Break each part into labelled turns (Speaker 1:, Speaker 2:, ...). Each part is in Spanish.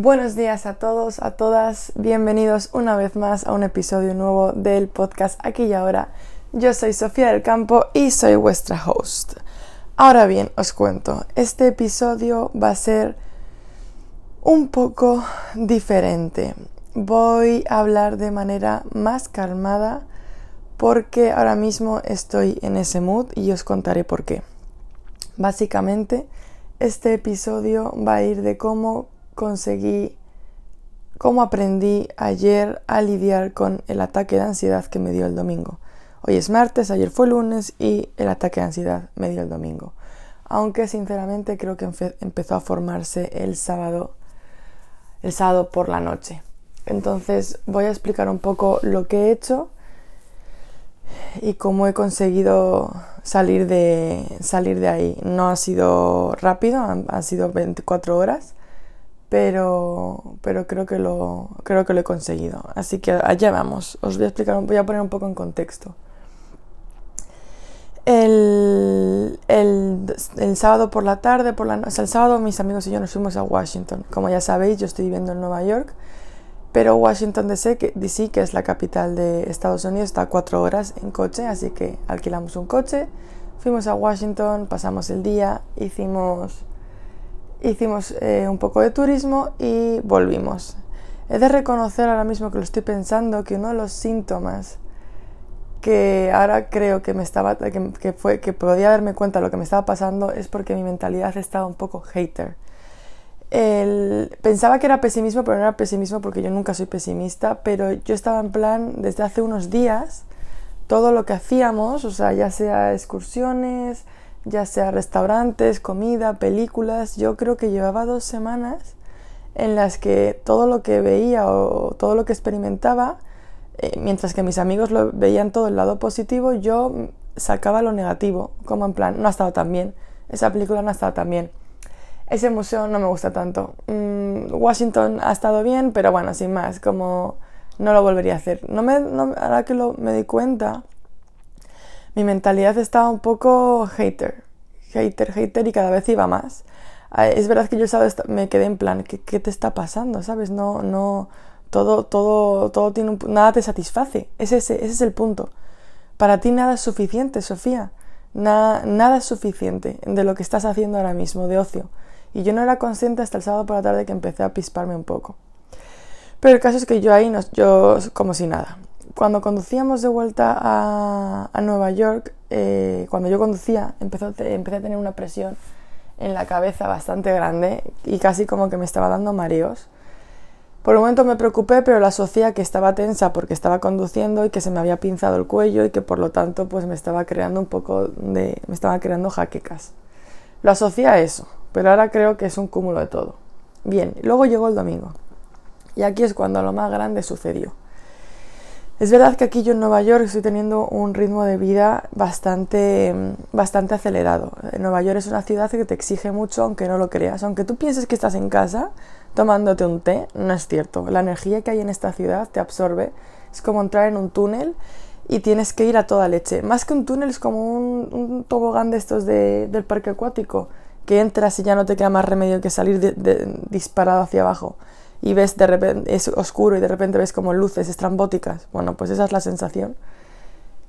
Speaker 1: Buenos días a todos, a todas, bienvenidos una vez más a un episodio nuevo del podcast Aquí y Ahora. Yo soy Sofía del Campo y soy vuestra host. Ahora bien, os cuento, este episodio va a ser un poco diferente. Voy a hablar de manera más calmada porque ahora mismo estoy en ese mood y os contaré por qué. Básicamente, este episodio va a ir de cómo conseguí, cómo aprendí ayer a lidiar con el ataque de ansiedad que me dio el domingo. Hoy es martes, ayer fue lunes y el ataque de ansiedad me dio el domingo. Aunque sinceramente creo que empezó a formarse el sábado, el sábado por la noche. Entonces voy a explicar un poco lo que he hecho y cómo he conseguido salir de, salir de ahí. No ha sido rápido, han, han sido 24 horas, pero, pero creo, que lo, creo que lo he conseguido. Así que allá vamos. Os voy a explicar, voy a poner un poco en contexto. El, el, el sábado por la tarde, por la, sea, el sábado mis amigos y yo nos fuimos a Washington. Como ya sabéis, yo estoy viviendo en Nueva York, pero Washington DC que, DC, que es la capital de Estados Unidos, está cuatro horas en coche, así que alquilamos un coche, fuimos a Washington, pasamos el día, hicimos hicimos eh, un poco de turismo y volvimos. He de reconocer ahora mismo que lo estoy pensando que uno de los síntomas que ahora creo que me estaba que, fue que podía darme cuenta de lo que me estaba pasando es porque mi mentalidad estaba un poco hater. pensaba que era pesimismo, pero no era pesimismo porque yo nunca soy pesimista, pero yo estaba en plan desde hace unos días todo lo que hacíamos, o sea, ya sea excursiones, ya sea restaurantes, comida, películas. Yo creo que llevaba dos semanas en las que todo lo que veía o todo lo que experimentaba, eh, mientras que mis amigos lo veían todo el lado positivo, yo sacaba lo negativo, como en plan, no ha estado tan bien, esa película no ha estado tan bien, ese museo no me gusta tanto, mm, Washington ha estado bien, pero bueno, sin más, como no lo volvería a hacer. No me, ahora que lo, me di cuenta, mi mentalidad estaba un poco hater, hater, hater y cada vez iba más. Ah, es verdad que yo ¿sabes? me quedé en plan, ¿qué, ¿qué, te está pasando? ¿Sabes? No, no, todo, todo, todo tiene un, nada te satisface. Ese, ese, ese es el punto. Para ti nada es suficiente, Sofía. Nada, nada es suficiente de lo que estás haciendo ahora mismo, de ocio. Y yo no era consciente hasta el sábado por la tarde que empecé a pisparme un poco. Pero el caso es que yo ahí, no, yo como si nada cuando conducíamos de vuelta a, Nueva York, eh, cuando yo conducía, empecé a tener una presión en la cabeza bastante grande y casi como que me estaba dando mareos. Por un momento me preocupé, pero lo asocié que estaba tensa porque estaba conduciendo y que se me había pinzado el cuello y que por lo tanto pues me estaba creando un poco de... me estaba creando jaquecas. Lo asocié a eso, pero ahora creo que es un cúmulo de todo. Bien, luego llegó el domingo. Y aquí es cuando lo más grande sucedió. Es verdad que aquí yo en Nueva York estoy teniendo un ritmo de vida bastante, bastante acelerado. Nueva York es una ciudad que te exige mucho, aunque no lo creas. Aunque tú pienses que estás en casa tomándote un té, no es cierto. La energía que hay en esta ciudad te absorbe. Es como entrar en un túnel y tienes que ir a toda leche. Más que un túnel es como un, tobogán de estos del parque acuático, que entras y ya no te queda más remedio que salir disparado hacia abajo y ves de repente, es oscuro y de repente ves como luces estrambóticas. Bueno, pues esa es la sensación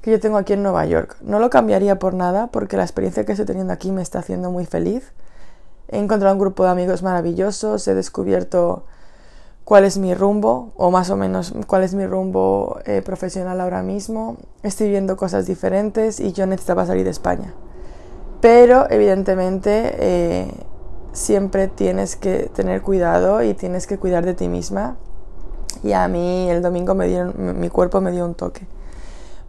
Speaker 1: que yo tengo aquí en Nueva York. No lo cambiaría por nada porque la experiencia que estoy teniendo aquí me está haciendo muy feliz. He encontrado un grupo de amigos maravillosos, he descubierto cuál es mi rumbo, o más o menos cuál es mi rumbo eh, profesional ahora mismo. Estoy viendo cosas diferentes y yo necesitaba salir de España. Pero evidentemente eh, siempre tienes que tener cuidado y tienes que cuidar de ti misma. Y a mí el domingo me dieron, mi cuerpo me dio un toque.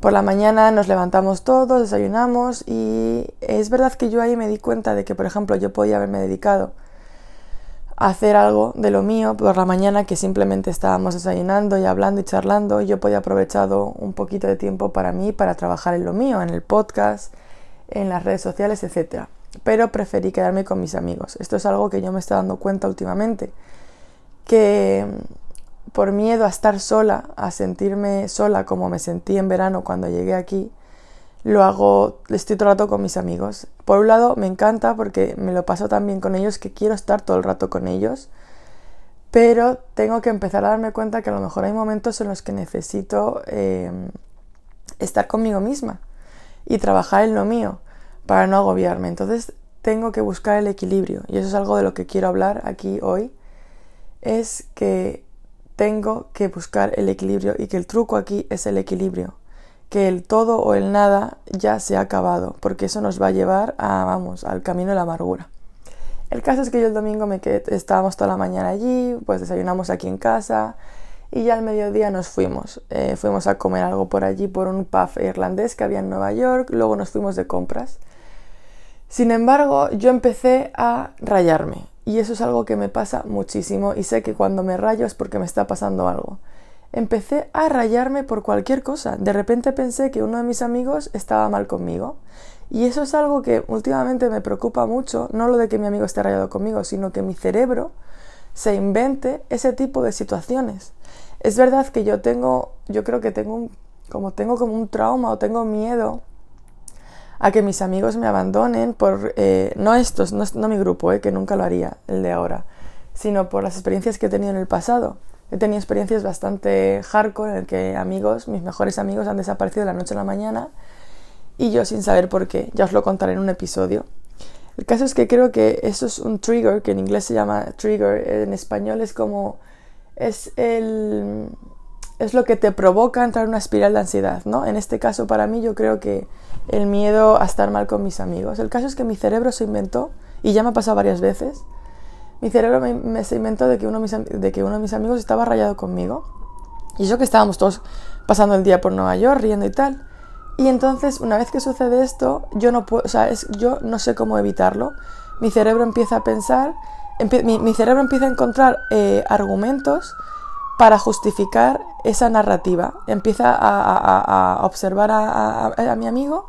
Speaker 1: Por la mañana nos levantamos todos, desayunamos y es verdad que yo ahí me di cuenta de que, por ejemplo, yo podía haberme dedicado a hacer algo de lo mío por la mañana que simplemente estábamos desayunando y hablando y charlando. Yo podía aprovechado un poquito de tiempo para mí, para trabajar en lo mío, en el podcast, en las redes sociales, etcétera pero preferí quedarme con mis amigos. Esto es algo que yo me estoy dando cuenta últimamente, que mm, por miedo a estar sola, a sentirme sola como me sentí en verano cuando llegué aquí, lo hago, estoy todo el rato con mis amigos. Por un lado me encanta porque me lo paso tan bien con ellos que quiero estar todo el rato con ellos, pero tengo que empezar a darme cuenta que a lo mejor hay momentos en los que necesito em, estar conmigo misma y trabajar en lo mío para no agobiarme. Entonces tengo que buscar el equilibrio y eso es algo de lo que quiero hablar aquí hoy. Es que tengo que buscar el equilibrio y que el truco aquí es el equilibrio. Que el todo o el nada ya se ha acabado, porque eso nos va a llevar a, vamos, al camino de la amargura. El caso es que yo el domingo me quedé, estábamos toda la mañana allí, pues desayunamos aquí en casa y ya al mediodía nos fuimos. Eh, fuimos a comer algo por allí, por un pub irlandés que había en Nueva York, luego nos fuimos de compras. Sin embargo, yo empecé a rayarme y eso es algo que me pasa muchísimo y sé que cuando me rayo es porque me está pasando algo. Empecé a rayarme por cualquier cosa. De repente pensé que uno de mis amigos estaba mal conmigo y eso es algo que últimamente me preocupa mucho, no lo de que mi amigo esté rayado conmigo, sino que mi cerebro se invente ese tipo de situaciones. Es verdad que yo tengo, yo creo que tengo como tengo como un trauma o tengo miedo a que mis amigos me abandonen por, eh, no estos, no, no mi grupo, eh, que nunca lo haría, el de ahora, sino por las experiencias que he tenido en el pasado. He tenido experiencias bastante hardcore en el que amigos, mis mejores amigos han desaparecido de la noche a la mañana y yo sin saber por qué. Ya os lo contaré en un episodio. El caso es que creo que eso es un trigger, que en inglés se llama trigger, en español es como es el es lo que te provoca entrar en una espiral de ansiedad, ¿no? En este caso para mí yo creo que el miedo a estar mal con mis amigos. El caso es que mi cerebro se inventó y ya me ha pasado varias veces. Mi cerebro me, se inventó de que, uno de, mis, de que uno de mis amigos estaba rayado conmigo. Y eso que estábamos todos pasando el día por Nueva York, riendo y tal. Y entonces, una vez que sucede esto, yo no puedo, o sea, es, yo no sé cómo evitarlo. Mi cerebro empieza a pensar, mi, cerebro empieza a encontrar eh, argumentos para justificar esa narrativa. Empieza a, observar a, mi amigo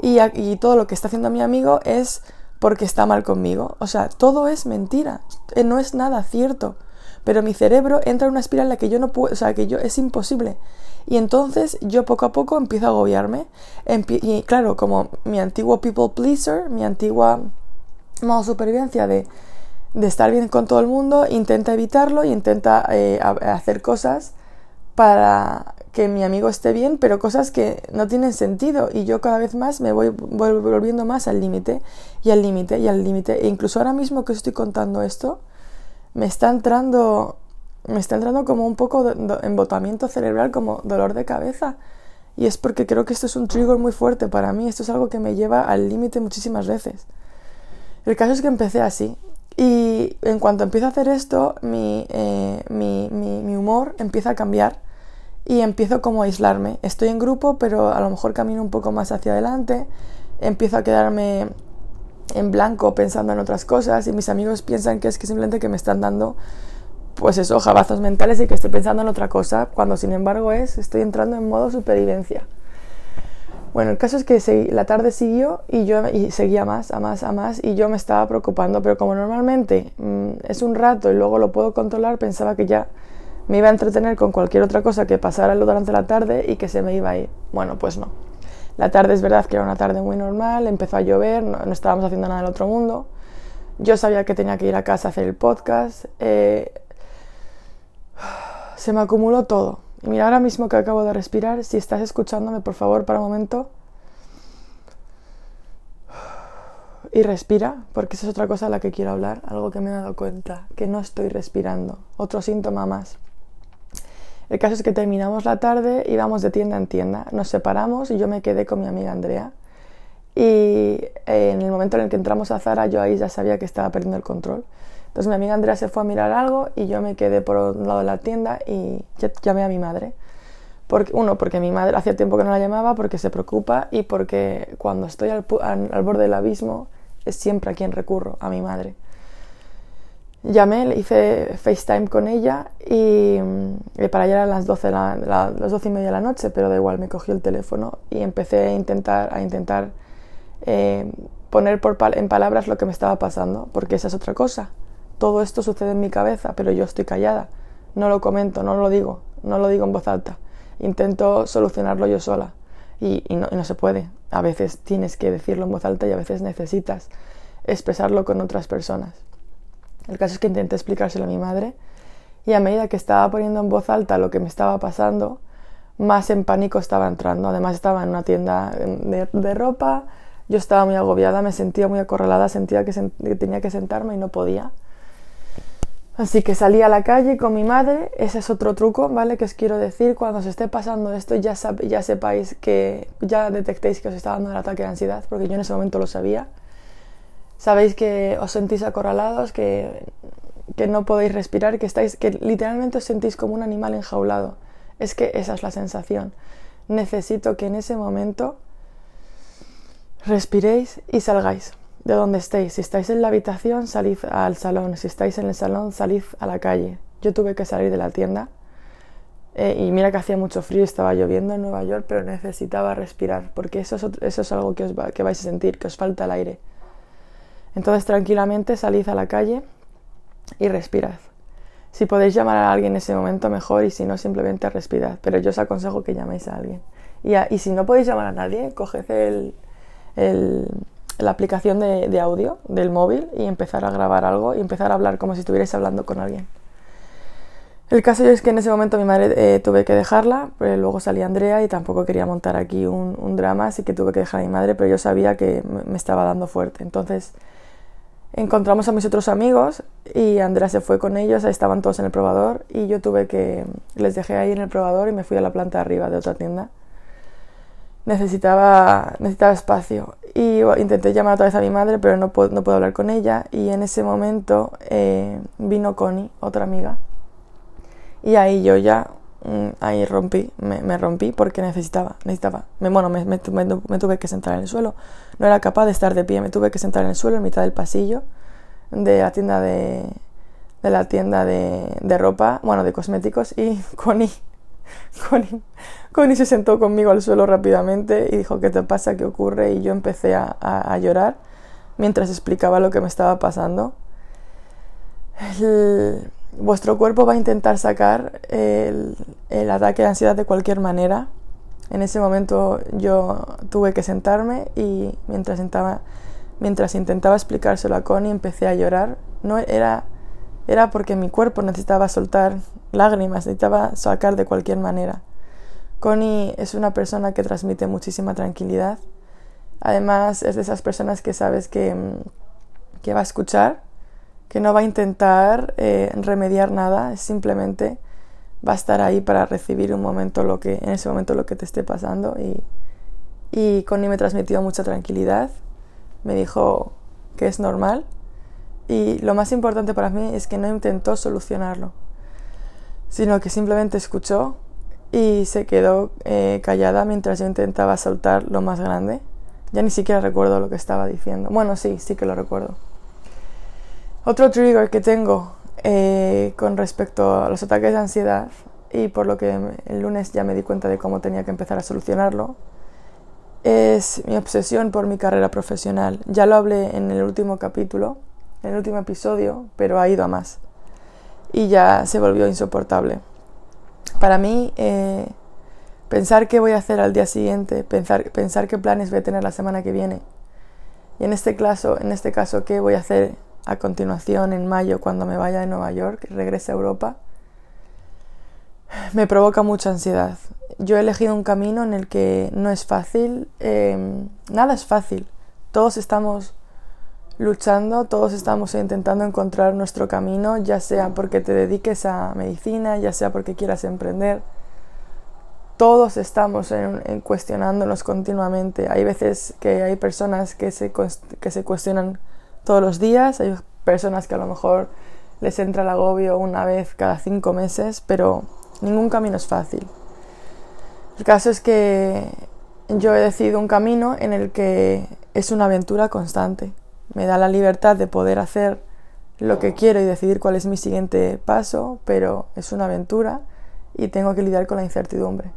Speaker 1: y, todo lo que está haciendo mi amigo es porque está mal conmigo. O sea, todo es mentira, eh, no es nada cierto. Pero mi cerebro entra en una espiral en la que yo no puedo, o sea, que yo es imposible. Y entonces yo poco a poco empiezo a agobiarme. y claro, como mi antiguo people pleaser, mi antigua modo supervivencia de, de, estar bien con todo el mundo, intenta evitarlo y intenta eh, hacer cosas para que mi amigo esté bien, pero cosas que no tienen sentido y yo cada vez más me voy, volviendo más al límite y al límite y al límite. E incluso ahora mismo que estoy contando esto, me está entrando me está entrando como un poco de, embotamiento cerebral, como dolor de cabeza. Y es porque creo que esto es un trigger muy fuerte para mí. Esto es algo que me lleva al límite muchísimas veces. El caso es que empecé así. Y en cuanto empiezo a hacer esto, mi, eh, mi, mi, humor empieza a cambiar y empiezo como a aislarme. Estoy en grupo, pero a lo mejor camino un poco más hacia adelante. Empiezo a quedarme en blanco pensando en otras cosas y mis amigos piensan que es que simplemente que me están dando pues eso, jabazos mentales y que estoy pensando en otra cosa, cuando sin embargo es, estoy entrando en modo supervivencia. Bueno, el caso es que la tarde siguió y yo y seguía más, a más, a más, y yo me estaba preocupando, pero como normalmente mm, es un rato y luego lo puedo controlar, pensaba que ya me iba a entretener con cualquier otra cosa que pasara durante la tarde y que se me iba a ir. Bueno, pues no. La tarde es verdad que era una tarde muy normal, empezó a llover, no, estábamos haciendo nada del otro mundo. Yo sabía que tenía que ir a casa a hacer el podcast. Eh, se me acumuló todo. Y mira, ahora mismo que acabo de respirar, si estás escuchándome, por favor, para un momento. Y respira, porque esa es otra cosa a la que quiero hablar, algo que me he dado cuenta, que no estoy respirando. Otro síntoma más. El caso es que terminamos la tarde, íbamos de tienda en tienda, nos separamos y yo me quedé con mi amiga Andrea. Y en el momento en el que entramos a Zara, yo ahí ya sabía que estaba perdiendo el control. Entonces mi amiga Andrea se fue a mirar algo y yo me quedé por un lado de la tienda y llamé a mi madre. Porque, uno, porque mi madre hacía tiempo que no la llamaba, porque se preocupa y porque cuando estoy al, borde del abismo es siempre a quien recurro, a mi madre. Llamé, le hice FaceTime con ella y, para allá eran las 12, las 12 y media de la noche, pero da igual, me cogió el teléfono y empecé a intentar, a intentar eh, poner por en palabras lo que me estaba pasando, porque esa es otra cosa todo esto sucede en mi cabeza, pero yo estoy callada. No lo comento, no lo digo, no lo digo en voz alta. Intento solucionarlo yo sola. Y, no, se puede. A veces tienes que decirlo en voz alta y a veces necesitas expresarlo con otras personas. El caso es que intenté explicárselo a mi madre Y a medida que estaba poniendo en voz alta lo que me estaba pasando, más en pánico estaba entrando. Además estaba en una tienda de, ropa, yo estaba muy agobiada, me sentía muy acorralada, sentía que, tenía que sentarme y no podía. Así que salí a la calle con mi madre, ese es otro truco, ¿vale? Que os quiero decir, cuando os esté pasando esto ya, ya sepáis que ya detectéis que os está dando el ataque de ansiedad, porque yo en ese momento lo sabía. Sabéis que os sentís acorralados, que, que no podéis respirar, que, estáis, que literalmente os sentís como un animal enjaulado. Es que esa es la sensación. Necesito que en ese momento respiréis y salgáis de donde estéis. Si estáis en la habitación, salid al salón. Si estáis en el salón, salid a la calle. Yo tuve que salir de la tienda. Eh, y mira que hacía mucho frío, estaba lloviendo en Nueva York, pero necesitaba respirar, porque eso es, eso es algo que, os que vais a sentir, que os falta el aire. Entonces tranquilamente salid a la calle y respirad. Si podéis llamar a alguien en ese momento, mejor, y si no, simplemente respirad. Pero yo os aconsejo que llaméis a alguien. Y, si no podéis llamar a nadie, coged el, la aplicación de, audio del móvil y empezar a grabar algo y empezar a hablar como si estuvierais hablando con alguien. El caso es que en ese momento mi madre eh, tuve que dejarla, pero luego salí Andrea y tampoco quería montar aquí un, drama, así que tuve que dejar a mi madre, pero yo sabía que me estaba dando fuerte. Entonces encontramos a mis otros amigos y Andrea se fue con ellos, ahí estaban todos en el probador y yo tuve que, les dejé ahí en el probador y me fui a la planta arriba de otra tienda. Necesitaba, necesitaba espacio y intenté llamar otra vez a mi madre pero no puedo, no puedo hablar con ella. Y en ese momento eh, vino Connie, otra amiga. Y ahí yo ya mm, ahí rompí, me, rompí porque necesitaba, necesitaba, bueno, me, me, tuve que sentar en el suelo, no era capaz de estar de pie, me tuve que sentar en el suelo en mitad del pasillo de la tienda de, de la tienda de, de ropa, bueno, de cosméticos. Y Connie, Connie, se sentó conmigo al suelo rápidamente y dijo, ¿qué te pasa? ¿Qué ocurre? Y yo empecé a, llorar mientras explicaba lo que me estaba pasando. Vuestro cuerpo va a intentar sacar el, ataque de ansiedad de cualquier manera. En ese momento yo tuve que sentarme y mientras, mientras intentaba explicárselo a Connie empecé a llorar. No era, era porque mi cuerpo necesitaba soltar lágrimas, necesitaba sacar de cualquier manera. Connie es una persona que transmite muchísima tranquilidad. Además es de esas personas que sabes que, que va a escuchar que no va a intentar eh, remediar nada, simplemente va a estar ahí para recibir un momento lo que, en ese momento lo que te esté pasando y, y Connie me transmitió mucha tranquilidad, me dijo que es normal y lo más importante para mí es que no intentó solucionarlo, sino que simplemente escuchó y se quedó eh, callada mientras yo intentaba soltar lo más grande. Ya ni siquiera recuerdo lo que estaba diciendo. Bueno, sí, sí que lo recuerdo. Otro trigger que tengo eh, con respecto a los ataques de ansiedad y por lo que el lunes ya me di cuenta de cómo tenía que empezar a solucionarlo es mi obsesión por mi carrera profesional. Ya lo hablé en el último capítulo, en el último episodio, pero ha ido a más y ya se volvió insoportable. Para mí, eh, pensar qué voy a hacer al día siguiente, pensar, pensar qué planes voy a tener la semana que viene y en este caso, en este caso qué voy a hacer a continuación en mayo cuando me vaya de Nueva York regrese a Europa, me provoca mucha ansiedad. Yo he elegido un camino en el que no es fácil, eh, nada es fácil. Todos estamos luchando, todos estamos intentando encontrar nuestro camino, ya sea porque te dediques a medicina, ya sea porque quieras emprender. Todos estamos en, cuestionándonos continuamente. Hay veces que hay personas que se, que se cuestionan todos los días, hay personas que a lo mejor les entra el agobio una vez cada cinco meses, pero ningún camino es fácil. El caso es que yo he decidido un camino en el que es una aventura constante. Me da la libertad de poder hacer lo que quiero y decidir cuál es mi siguiente paso, pero es una aventura y tengo que lidiar con la incertidumbre.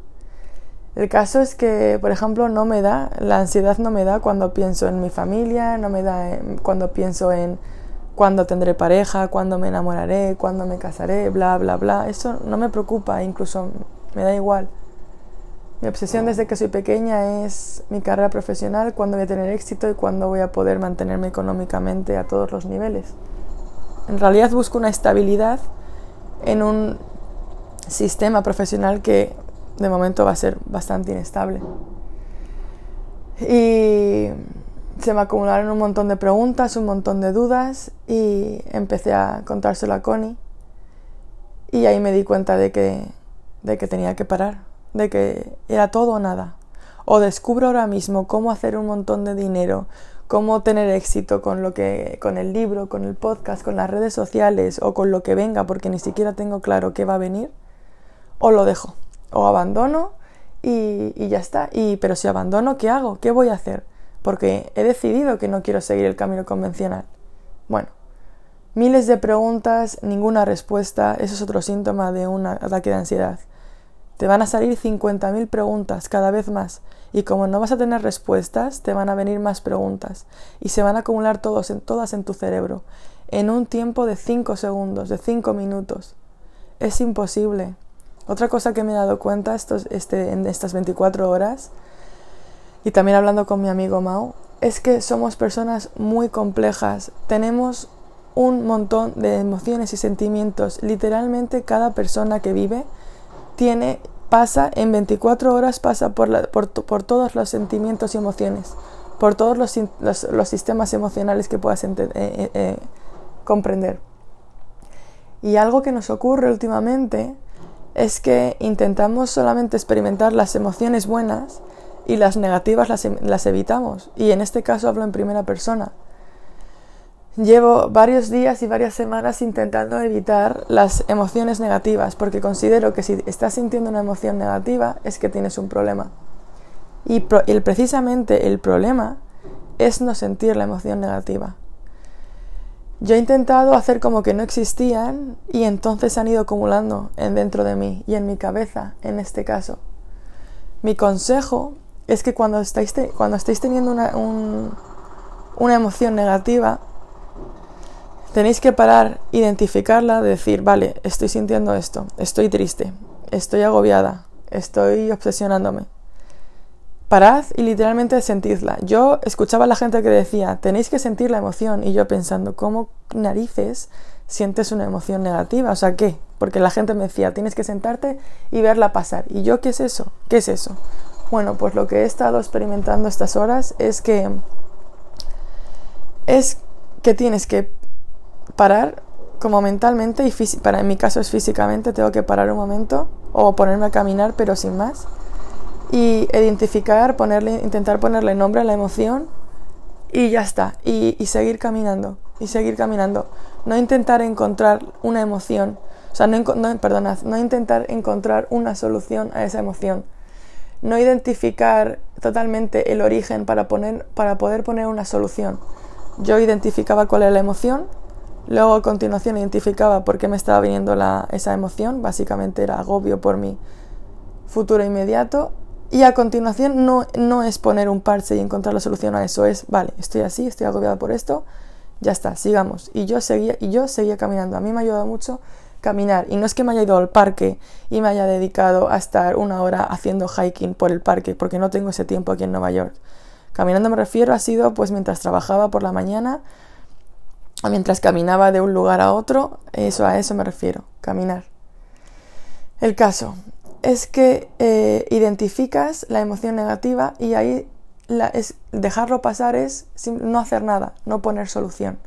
Speaker 1: El caso es que, por ejemplo, no me da, la ansiedad no me da cuando pienso en mi familia, no me da cuando pienso en cuándo tendré pareja, cuándo me enamoraré, cuándo me casaré, bla, bla, bla. Eso no me preocupa, incluso me da igual. Mi obsesión desde que soy pequeña es mi carrera profesional, cuándo voy a tener éxito y cuándo voy a poder mantenerme económicamente a todos los niveles. En realidad busco una estabilidad en un sistema profesional que de momento va a ser bastante inestable. Y se me acumularon un montón de preguntas, un montón de dudas y empecé a contárselo a Connie. Y ahí me di cuenta de que, de que tenía que parar, de que era todo o nada. O descubro ahora mismo cómo hacer un montón de dinero, cómo tener éxito con lo que con el libro, con el podcast, con las redes sociales o con lo que venga porque ni siquiera tengo claro qué va a venir, o lo dejo, o abandono y, y ya está. Y pero si abandono, ¿qué hago? ¿Qué voy a hacer? Porque he decidido que no quiero seguir el camino convencional. Bueno, miles de preguntas, ninguna respuesta, eso es otro síntoma de un ataque de ansiedad. Te van a salir 50.000 preguntas cada vez más y como no vas a tener respuestas, te van a venir más preguntas y se van a acumular todos en, todas en tu cerebro en un tiempo de 5 segundos, de 5 minutos. Es imposible. Otra cosa que me he dado cuenta estos, este, en estas 24 horas y también hablando con mi amigo Mau es que somos personas muy complejas. Tenemos un montón de emociones y sentimientos. Literalmente cada persona que vive tiene, pasa en 24 horas, pasa por, por, todos los sentimientos y emociones, por todos los, los, sistemas emocionales que puedas eh, eh, eh, comprender. Y algo que nos ocurre últimamente es que intentamos solamente experimentar las emociones buenas y las negativas las, las evitamos. Y en este caso hablo en primera persona. Llevo varios días y varias semanas intentando evitar las emociones negativas porque considero que si estás sintiendo una emoción negativa es que tienes un problema. Y precisamente el problema es no sentir la emoción negativa. Yo he intentado hacer como que no existían y entonces han ido acumulando en dentro de mí y en mi cabeza en este caso. Mi consejo es que cuando estáis, cuando estáis teniendo una, una emoción negativa, Tenéis que parar, identificarla, decir, vale, estoy sintiendo esto, estoy triste, estoy agobiada, estoy obsesionándome. Parad y literalmente sentidla. Yo escuchaba a la gente que decía, tenéis que sentir la emoción y yo pensando, ¿cómo narices sientes una emoción negativa? O sea, ¿qué? Porque la gente me decía, tienes que sentarte y verla pasar. ¿Y yo qué es eso? ¿Qué es eso? Bueno, pues lo que he estado experimentando estas horas es que es que tienes que parar como mentalmente y para en mi caso es físicamente, tengo que parar un momento o ponerme a caminar pero sin más. Y identificar, ponerle, intentar ponerle nombre a la emoción y ya está. Y, seguir caminando y seguir caminando, no intentar encontrar una emoción, o sea, no, perdonad, no intentar encontrar una solución a esa emoción, no identificar totalmente el origen para, poner, para poder poner una solución. Yo identificaba cuál era la emoción, Luego a continuación identificaba por qué me estaba viniendo la, esa emoción, básicamente era agobio por mi futuro inmediato. Y a continuación no, no es poner un parche y encontrar la solución a eso, es, vale, estoy así, estoy agobiada por esto, ya está, sigamos. Y yo seguía, y yo seguía caminando. A mí me ha ayudado mucho caminar. Y no es que me haya ido al parque y me haya dedicado a estar una hora haciendo hiking por el parque, porque no tengo ese tiempo aquí en Nueva York. Caminando me refiero ha sido pues mientras trabajaba por la mañana mientras caminaba de un lugar a otro, eso a eso me refiero, caminar. El caso es que eh, identificas la emoción negativa y ahí es, dejarlo pasar es no hacer nada, no poner solución.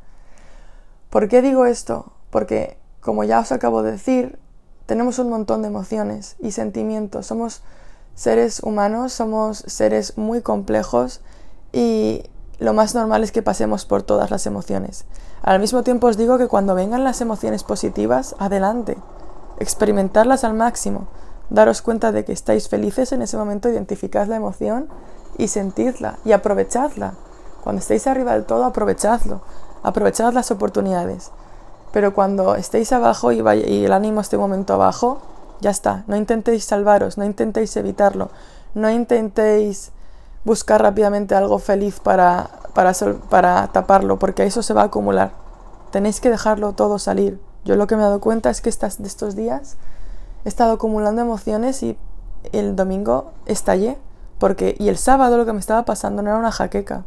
Speaker 1: ¿Por qué digo esto? Porque, como ya os acabo de decir, tenemos un montón de emociones y sentimientos. Somos seres humanos, somos seres muy complejos y lo más normal es que pasemos por todas las emociones. Al mismo tiempo os digo que cuando vengan las emociones positivas, adelante, experimentarlas al máximo, daros cuenta de que estáis felices en ese momento, identificad la emoción y sentidla y aprovechadla. Cuando estéis arriba del todo, aprovechadlo, aprovechad las oportunidades. Pero cuando estéis abajo y, el ánimo esté un momento abajo, ya está, no intentéis salvaros, no intentéis evitarlo, no intentéis buscar rápidamente algo feliz para, para, para taparlo, porque eso se va a acumular. Tenéis que dejarlo todo salir. Yo lo que me he dado cuenta es que estas, de estos días he estado acumulando emociones y el domingo estallé. Porque, y el sábado lo que me estaba pasando no era una jaqueca,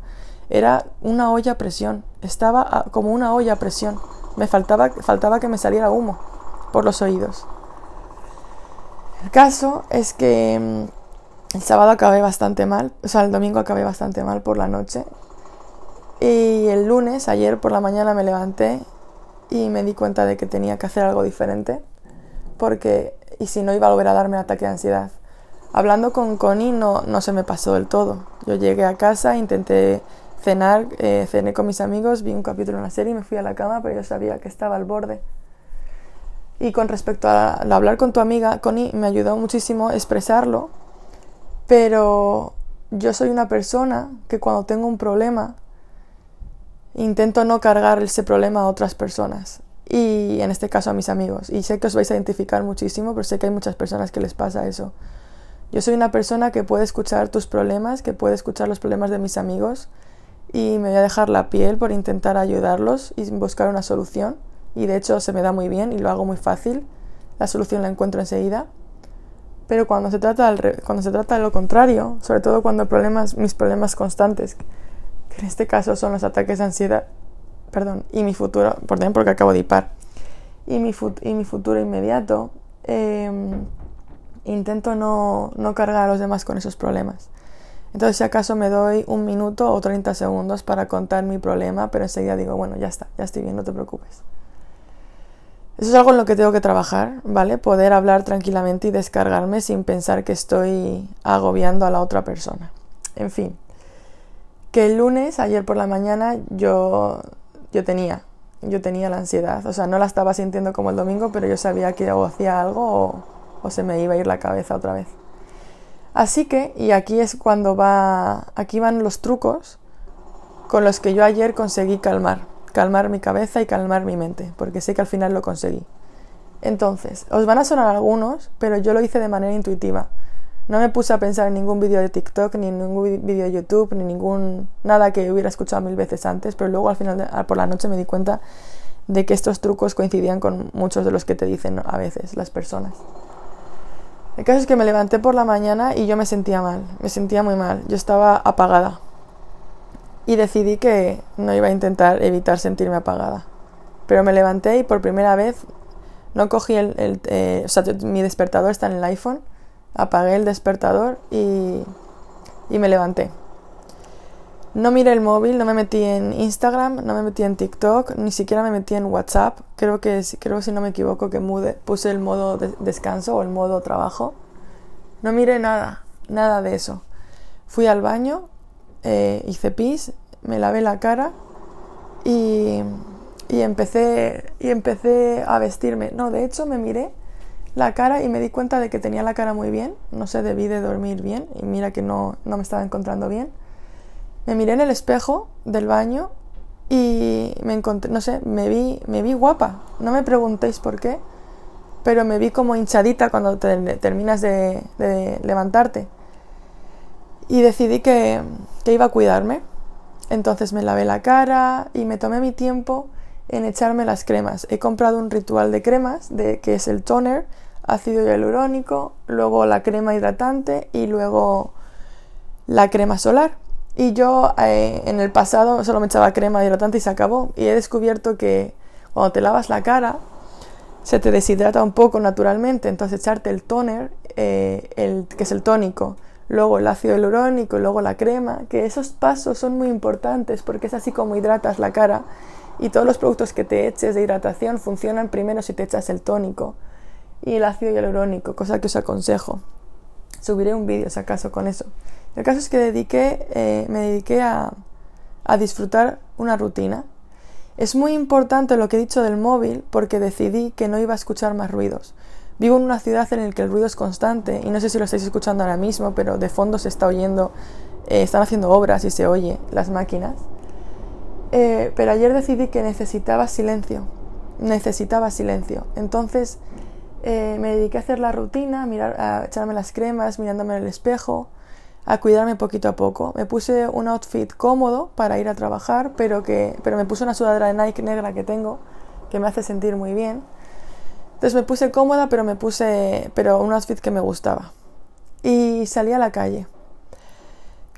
Speaker 1: era una olla a presión. Estaba como una olla a presión. Me faltaba, faltaba que me saliera humo. por los oídos. El caso es que mm, el sábado acabé bastante mal, o sea, el domingo acabé bastante mal por la noche. Y el lunes, ayer por la mañana me levanté y me di cuenta de que tenía que hacer algo diferente, porque y si no iba a volver a darme ataque de ansiedad. Hablando con Connie no, no se me pasó del todo. Yo llegué a casa, intenté cenar, eh, cené con mis amigos, vi un capítulo de una serie y me fui a la cama, pero yo sabía que estaba al borde. Y con respecto a, hablar con tu amiga, Connie me ayudó muchísimo a expresarlo, pero yo soy una persona que cuando tengo un problema intento no cargar ese problema a otras personas y en este caso a mis amigos. Y sé que os vais a identificar muchísimo, pero sé que hay muchas personas que les pasa eso. Yo soy una persona que puede escuchar tus problemas, que puede escuchar los problemas de mis amigos y me voy a dejar la piel por intentar ayudarlos y buscar una solución. Y de hecho se me da muy bien y lo hago muy fácil. La solución la encuentro enseguida. Pero cuando se trata, cuando se trata de lo contrario, sobre todo cuando problemas, mis problemas constantes, que en este caso son los ataques de ansiedad, perdón, y mi futuro, por porque acabo de hipar, y mi, y mi futuro inmediato, em, intento no, no cargar a los demás con esos problemas. Entonces, si acaso me doy un minuto o 30 segundos para contar mi problema, pero enseguida digo, bueno, ya está, ya estoy bien, no te preocupes. Eso es algo en lo que tengo que trabajar, ¿vale? Poder hablar tranquilamente y descargarme sin pensar que estoy agobiando a la otra persona. En fin, que el lunes, ayer por la mañana, yo, yo tenía, yo tenía la ansiedad. O sea, no la estaba sintiendo como el domingo, pero yo sabía que o hacía algo o, o se me iba a ir la cabeza otra vez. Así que, y aquí es cuando va, aquí van los trucos con los que yo ayer conseguí calmar, calmar mi cabeza y calmar mi mente, porque sé que al final lo conseguí. Entonces, os van a sonar algunos, pero yo lo hice de manera intuitiva. No me puse a pensar en ningún vídeo de TikTok, ni en ningún vídeo de YouTube, ni ningún nada que hubiera escuchado mil veces antes, pero luego al final por la noche me di cuenta de que estos trucos coincidían con muchos de los que te dicen a veces las personas. El caso es que me levanté por la mañana y yo me sentía mal, me sentía muy mal, yo estaba apagada. Y decidí que no iba a intentar evitar sentirme apagada. Pero me levanté y por primera vez no cogí el... Eh, o sea, mi despertador está en el iPhone, apagué el despertador y, y me levanté. No miré el móvil, no me metí en Instagram, no me metí en TikTok, ni siquiera me metí en WhatsApp. Creo que, creo si no me equivoco que mude, puse el modo de descanso o el modo trabajo. No miré nada, nada de eso. Fui al baño, eh, hice pis, me lavé la cara y, y, empecé, y empecé a vestirme. No, de hecho me miré la cara y me di cuenta de que tenía la cara muy bien. No sé, debí de dormir bien y mira que no, no me estaba encontrando bien me miré en el espejo del baño y me encontré, no sé, me vi, me vi guapa. No me preguntéis por qué, pero me vi como hinchadita cuando terminas de, levantarte. Y decidí que, que iba a cuidarme. Entonces me lavé la cara y me tomé mi tiempo en echarme las cremas. He comprado un ritual de cremas, de, que es el toner, ácido hialurónico, luego la crema hidratante y luego la crema solar. Y yo eh, en el pasado solo me echaba crema hidratante y se acabó. Y he descubierto que cuando te lavas la cara se te deshidrata un poco naturalmente. Entonces echarte el toner, eh, el, que es el tónico, luego el ácido hialurónico, luego la crema, que esos pasos son muy importantes porque es así como hidratas la cara. Y todos los productos que te eches de hidratación funcionan primero si te echas el tónico y el ácido hialurónico, cosa que os aconsejo. Subiré un vídeo si acaso con eso. El caso es que dediqué, eh, me dediqué a, disfrutar una rutina. Es muy importante lo que he dicho del móvil porque decidí que no iba a escuchar más ruidos. Vivo en una ciudad en la que el ruido es constante y no sé si lo estáis escuchando ahora mismo, pero de fondo se está oyendo, eh, están haciendo obras y se oye las máquinas. Eh, pero ayer decidí que necesitaba silencio, necesitaba silencio. Entonces me dediqué a hacer la rutina, a, mirar, a echarme las cremas, mirándome en el espejo, a cuidarme poquito a poco. Me puse un outfit cómodo para ir a trabajar, pero, que, pero me puse una sudadera de Nike negra que tengo, que me hace sentir muy bien. Entonces me puse cómoda, pero me puse pero un outfit que me gustaba. Y salí a la calle.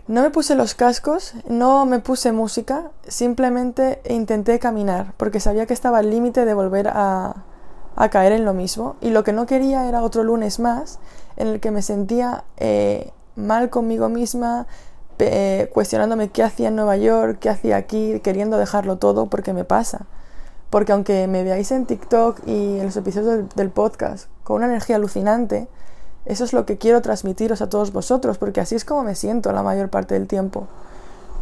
Speaker 1: No me puse los cascos, no me puse música, simplemente intenté caminar, porque sabía que estaba al límite de volver a, a caer en lo mismo. Y lo que no quería era otro lunes más en el que me sentía eh, mal conmigo misma, eh, cuestionándome qué hacía en Nueva York, qué hacía aquí, queriendo dejarlo todo porque me pasa. Porque aunque me veáis en TikTok y en los episodios del, podcast con una energía alucinante, eso es lo que quiero transmitiros a todos vosotros, porque así es como me siento la mayor parte del tiempo.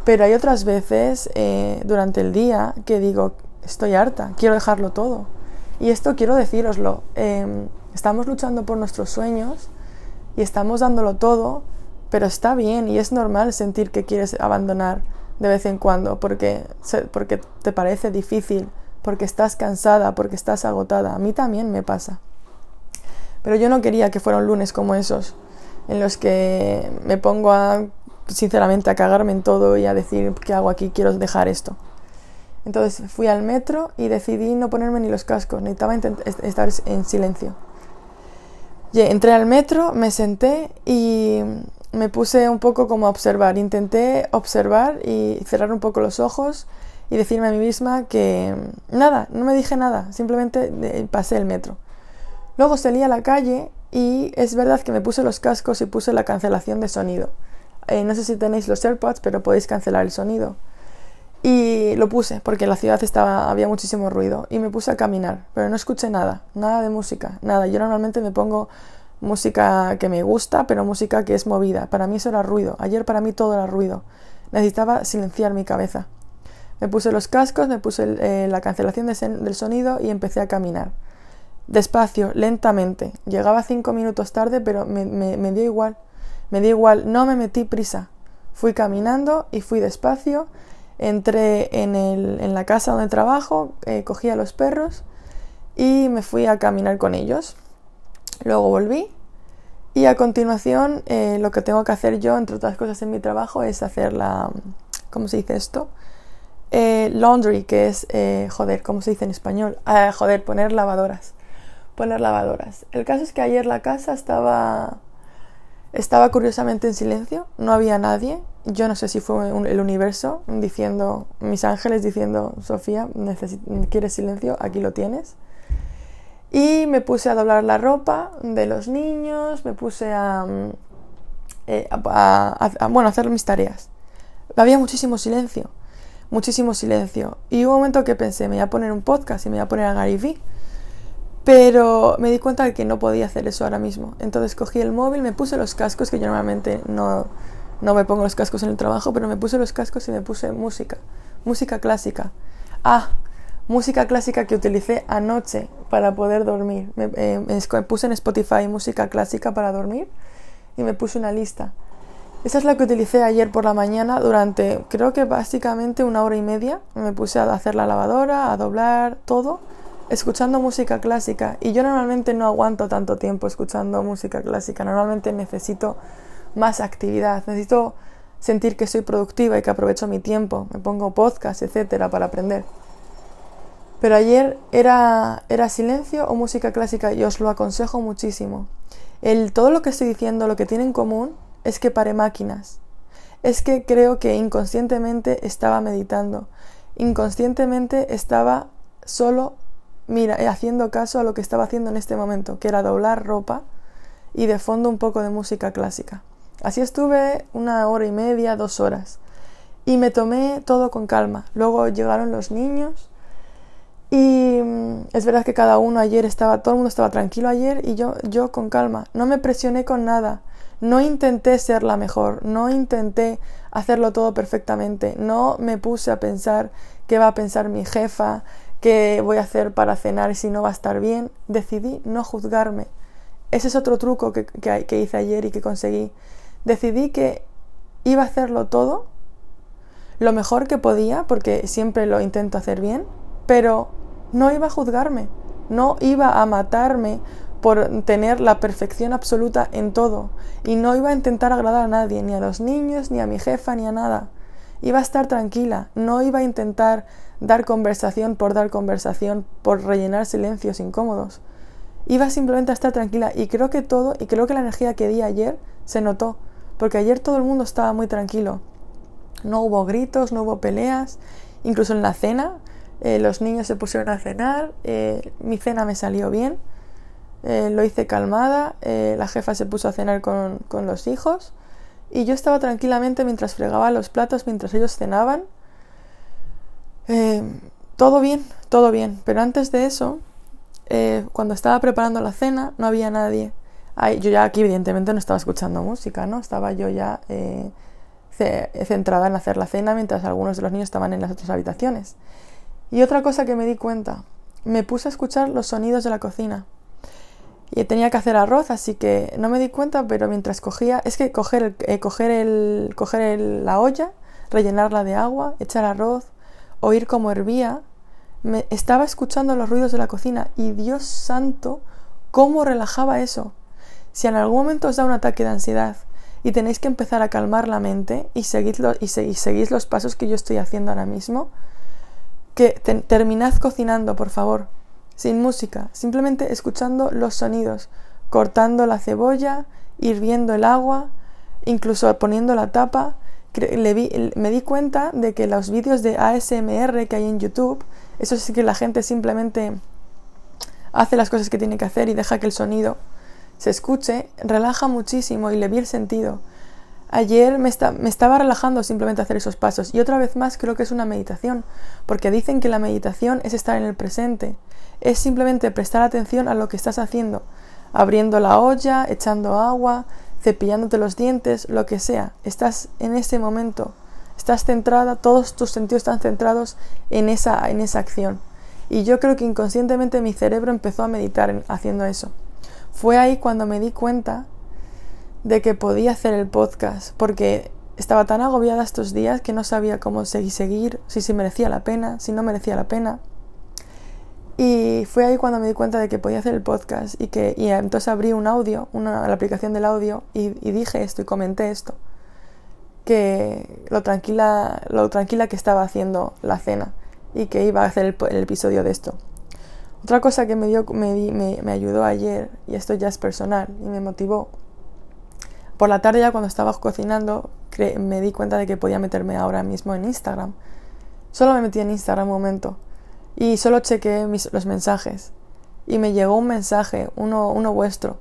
Speaker 1: Pero hay otras veces eh, durante el día que digo, estoy harta, quiero dejarlo todo. Y esto quiero decíroslo, em, estamos luchando por nuestros sueños y estamos dándolo todo, pero está bien y es normal sentir que quieres abandonar de vez en cuando porque, porque te parece difícil porque estás cansada, porque estás agotada. A mí también me pasa. Pero yo no quería que fueran lunes como esos, en los que me pongo a, sinceramente, a cagarme en todo y a decir, ¿qué hago aquí? Quiero dejar esto. Entonces fui al metro y decidí no ponerme ni los cascos, necesitaba estar en silencio. Entré al metro, me senté y me puse un poco como a observar. Intenté observar y cerrar un poco los ojos y decirme a mí misma que nada, no me dije nada, simplemente pasé el metro. Luego salí a la calle y es verdad que me puse los cascos y puse la cancelación de sonido. Eh, no sé si tenéis los AirPods, pero podéis cancelar el sonido. Y lo puse porque la ciudad estaba, había muchísimo ruido y me puse a caminar, pero no escuché nada, nada de música, nada. Yo normalmente me pongo música que me gusta, pero música que es movida. Para mí eso era ruido. Ayer para mí todo era ruido. Necesitaba silenciar mi cabeza. Me puse los cascos, me puse eh, la cancelación del sonido y empecé a caminar. Despacio, lentamente. Llegaba cinco minutos tarde, pero me, dio igual. Me dio igual, no me metí prisa. Fui caminando y fui despacio. Entré en, en la casa donde trabajo, eh, cogí a los perros y me fui a caminar con ellos. Luego volví y a continuación eh, lo que tengo que hacer yo, entre otras cosas en mi trabajo, es hacer la... ¿Cómo se dice esto? Eh, laundry, que es, joder, ¿cómo se dice en español? Ah, joder, poner lavadoras. Poner lavadoras. El caso es que ayer la casa estaba, estaba curiosamente en silencio, no había nadie. Yo no sé si fue el universo diciendo, mis ángeles diciendo, Sofía, ¿quieres silencio? Aquí lo tienes. Y me puse a doblar la ropa de los niños, me puse a, mm, eh, bueno, hacer mis tareas. Había muchísimo silencio muchísimo silencio. Y hubo un momento que pensé, me voy a poner un podcast y me voy a poner a Gary Vee. Pero me di cuenta de que no podía hacer eso ahora mismo. Entonces cogí el móvil, me puse los cascos, que yo normalmente no, no me pongo los cascos en el trabajo, pero me puse los cascos y me puse música. Música clásica. Ah, música clásica que utilicé anoche para poder dormir. Me, eh, me puse en Spotify música clásica para dormir y me puse una lista. Esa es la que utilicé ayer por la mañana durante, creo que básicamente una hora y media. Me puse a hacer la lavadora, a doblar todo, escuchando música clásica. Y yo normalmente no aguanto tanto tiempo escuchando música clásica. Normalmente necesito más actividad, necesito sentir que soy productiva y que aprovecho mi tiempo. Me pongo podcast, etcétera, para aprender. Pero ayer era, era silencio o música clásica y os lo aconsejo muchísimo. El, todo lo que estoy diciendo, lo que tiene en común es que paré máquinas. Es que creo que inconscientemente estaba meditando. Inconscientemente estaba solo mira, eh, haciendo caso a lo que estaba haciendo en este momento, que era doblar ropa y de fondo un poco de música clásica. Así estuve una hora y media, dos horas. Y me tomé todo con calma. Luego llegaron los niños y mm, es verdad que cada uno ayer estaba, todo el mundo estaba tranquilo ayer y yo, yo con calma. No me presioné con nada. No intenté ser la mejor, no intenté hacerlo todo perfectamente, no me puse a pensar qué va a pensar mi jefa, qué voy a hacer para cenar si no va a estar bien. Decidí no juzgarme. Ese es otro truco que, que hice ayer y que conseguí. Decidí que iba a hacerlo todo lo mejor que podía, porque siempre lo intento hacer bien, pero no iba a juzgarme, no iba a matarme por tener la perfección absoluta en todo y no iba a intentar agradar a nadie, ni a los niños, ni a mi jefa, ni a nada. Iba a estar tranquila, no iba a intentar dar conversación por dar conversación, por rellenar silencios incómodos. Iba simplemente a estar tranquila y creo que todo, y creo que la energía que di ayer se notó, porque ayer todo el mundo estaba muy tranquilo. No hubo gritos, no hubo peleas, incluso en la cena eh, los niños se pusieron a cenar, eh, mi cena me salió bien, eh, lo hice calmada, la jefa se puso a cenar con, con los hijos y yo estaba tranquilamente mientras fregaba los platos, mientras ellos cenaban. Todo bien, todo bien, pero antes de eso, cuando estaba preparando la cena, no había nadie. yo ya aquí evidentemente no estaba escuchando música, ¿no? Estaba yo ya centrada en hacer la cena mientras algunos de los niños estaban en las otras habitaciones. Y otra cosa que me di cuenta, me puse a escuchar los sonidos de la cocina. Y tenía que hacer arroz, así que no me di cuenta, pero mientras cogía, es que coger, el, eh, coger, el, coger la olla, rellenarla de agua, echar arroz, oír cómo hervía, me estaba escuchando los ruidos de la cocina y Dios santo, cómo relajaba eso. Si en algún momento os da un ataque de ansiedad y tenéis que empezar a calmar la mente y, y seguís los pasos que yo estoy haciendo ahora mismo, que terminad cocinando, por favor, sin música, simplemente escuchando los sonidos, cortando la cebolla, hirviendo el agua, incluso poniendo la tapa. Me di cuenta de que los vídeos de ASMR que hay en YouTube, eso sí que la gente simplemente hace las cosas que tiene que hacer y deja que el sonido se escuche, relaja muchísimo y le vi el sentido. Ayer me, estaba relajando simplemente hacer esos pasos y otra vez más creo que es una meditación, porque dicen que la meditación es estar en el presente, es simplemente prestar atención a lo que estás haciendo, abriendo la olla, echando agua, cepillándote los dientes, lo que sea, estás en ese momento, estás centrada, todos tus sentidos están centrados en esa, en esa acción. Y yo creo que inconscientemente mi cerebro empezó a meditar haciendo eso. Fue ahí cuando me di cuenta de que podía hacer el podcast, porque estaba tan agobiada estos días que no sabía cómo seguir, seguir si se merecía la pena, si no merecía la pena. Y fue ahí cuando me di cuenta de que podía hacer el podcast y que y entonces abrí un audio, una, la aplicación del audio y, dije esto y comenté esto, que lo tranquila, lo tranquila que estaba haciendo la cena y que iba a hacer el, el episodio de esto. Otra cosa que me, dio, me, me, me ayudó ayer, y esto ya es personal y me motivó, por la tarde ya cuando estaba cocinando me di cuenta de que podía meterme ahora mismo en Instagram. Solo me metí en Instagram un momento y solo chequeé los mensajes y me llegó un mensaje, uno, uno vuestro.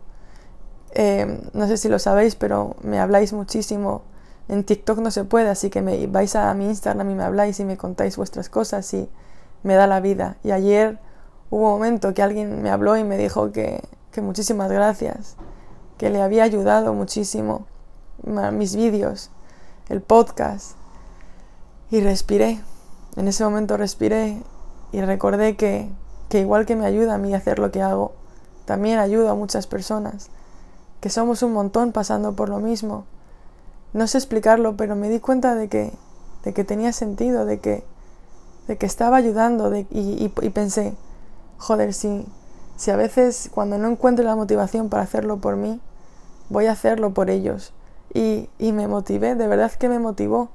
Speaker 1: Eh, no sé si lo sabéis, pero me habláis muchísimo. En TikTok no se puede, así que me vais a mi Instagram y me habláis y me contáis vuestras cosas y me da la vida. Y ayer hubo un momento que alguien me habló y me dijo que, que muchísimas gracias que le había ayudado muchísimo mis vídeos, el podcast. Y respiré. En ese momento respiré y recordé que, que igual que me ayuda a mí a hacer lo que hago, también ayuda a muchas personas, que somos un montón pasando por lo mismo. No sé explicarlo, pero me di cuenta de que, de que tenía sentido, de que, de que estaba ayudando de, y, y, pensé, joder, si, si a veces cuando no encuentro la motivación para hacerlo por mí, voy a hacerlo por ellos. Y, y me motivé, de verdad que me motivó.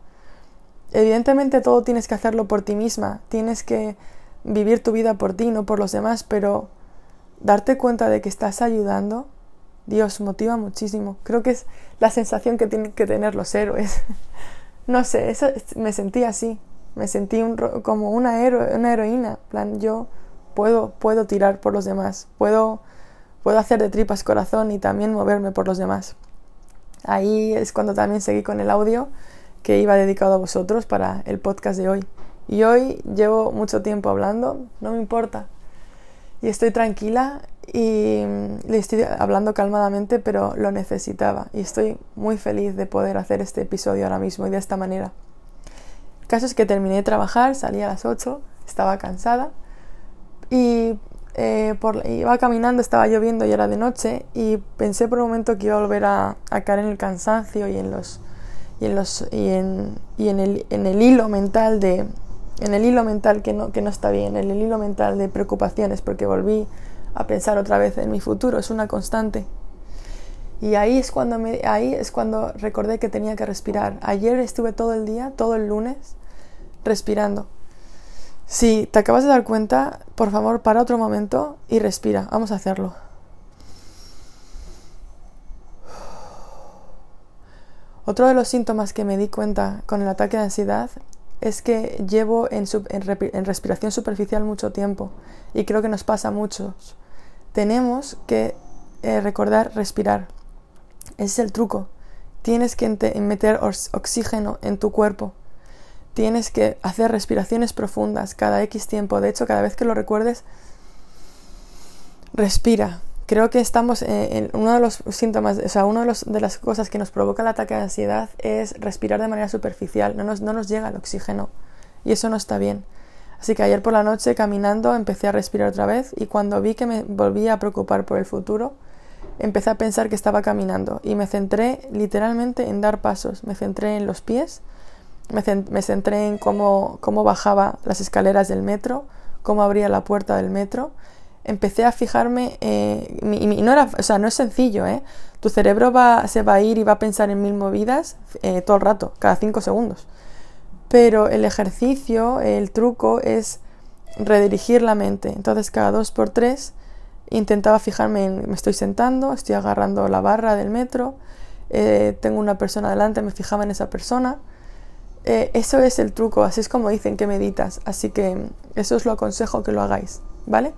Speaker 1: Evidentemente todo tienes que hacerlo por ti misma, tienes que vivir tu vida por ti, no por los demás, pero darte cuenta de que estás ayudando, Dios motiva muchísimo. Creo que es la sensación que tienen que tener los héroes. no sé, eso, me sentí así, me sentí un, como una, una heroína, plan, yo puedo, puedo tirar por los demás, puedo puedo hacer de tripas corazón y también moverme por los demás. Ahí es cuando también seguí con el audio que iba dedicado a vosotros para el podcast de hoy. Y hoy llevo mucho tiempo hablando, no me importa. Y estoy tranquila y le estoy hablando calmadamente, pero lo necesitaba. Y estoy muy feliz de poder hacer este episodio ahora mismo y de esta manera. El caso es que terminé de trabajar, salí a las 8, estaba cansada y eh, por, iba caminando, estaba lloviendo y era de noche y pensé por un momento que iba a volver a, caer en el cansancio y en los y en los y en, y en, el, en el hilo mental de en el hilo mental que no, que no está bien, en el hilo mental de preocupaciones porque volví a pensar otra vez en mi futuro, es una constante. Y ahí es cuando ahí es cuando recordé que tenía que respirar. Ayer estuve todo el día, todo el lunes respirando si te acabas de dar cuenta, por favor, para otro momento y respira. Vamos a hacerlo. Otro de los síntomas que me di cuenta con el ataque de ansiedad es que llevo en, respiración superficial mucho tiempo y creo que nos pasa a muchos. Tenemos que eh, recordar respirar. Ese es el truco. Tienes que meter oxígeno en tu cuerpo. Tienes que hacer respiraciones profundas cada X tiempo. De hecho, cada vez que lo recuerdes, respira. Creo que estamos en, uno de los síntomas, o sea, una de, de, las cosas que nos provoca el ataque de ansiedad es respirar de manera superficial. No nos, no nos llega el oxígeno y eso no está bien. Así que ayer por la noche caminando empecé a respirar otra vez y cuando vi que me volvía a preocupar por el futuro, empecé a pensar que estaba caminando y me centré literalmente en dar pasos. Me centré en los pies, me, centré en cómo, cómo bajaba las escaleras del metro, cómo abría la puerta del metro. Empecé a fijarme, eh, no, era, o sea, no es sencillo, ¿eh? Tu cerebro va, se va a ir y va a pensar en mil movidas eh, todo el rato, cada cinco segundos. Pero el ejercicio, el truco es redirigir la mente. Entonces cada dos por tres intentaba fijarme en, me estoy sentando, estoy agarrando la barra del metro, eh, tengo una persona delante, me fijaba en esa persona. Eh, eso es el truco, así es como dicen que meditas, así que eso os lo aconsejo que lo hagáis, ¿vale?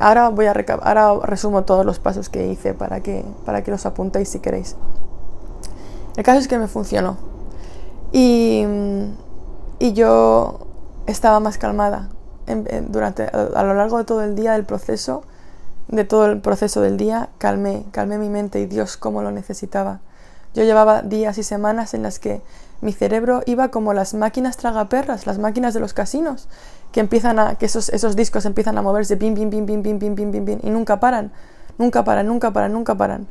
Speaker 1: Ahora voy a ahora resumo todos los pasos que hice para que, para que los apuntéis si queréis. El caso es que me funcionó. Y, y yo estaba más calmada durante, a, lo largo de todo el día del proceso de todo el proceso del día, calmé, calmé mi mente y Dios cómo lo necesitaba. Yo llevaba días y semanas en las que mi cerebro iba como las máquinas tragaperras, las máquinas de los casinos, que empiezan a, que esos, esos discos empiezan a moverse, pim, pim, pim, pim, pim, pim, pim, pim, pim, y nunca paran, nunca paran, nunca paran, nunca paran.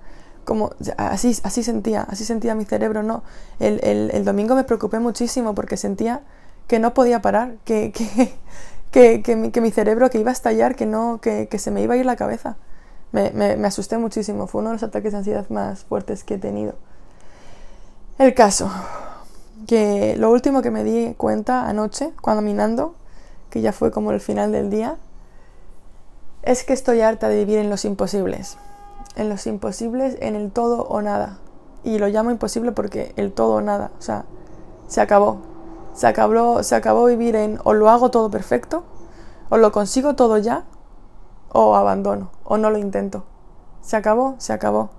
Speaker 1: Como, así, así sentía, así sentía mi cerebro, no. El, el, el domingo me preocupé muchísimo porque sentía que no podía parar, que, que, que, mi, cerebro que iba a estallar, que, no, que, se me iba a ir la cabeza. Me, me, asusté muchísimo, fue uno de los ataques de ansiedad más fuertes que he tenido. El caso, que lo último que me di cuenta anoche, cuando caminando, que ya fue como el final del día, es que estoy harta de vivir en los imposibles. En los imposibles, en el todo o nada. Y lo llamo imposible porque el todo o nada, o sea, se acabó. Se acabó, se acabó vivir en o lo hago todo perfecto, o lo consigo todo ya, o abandono, o no lo intento. Se acabó, se acabó.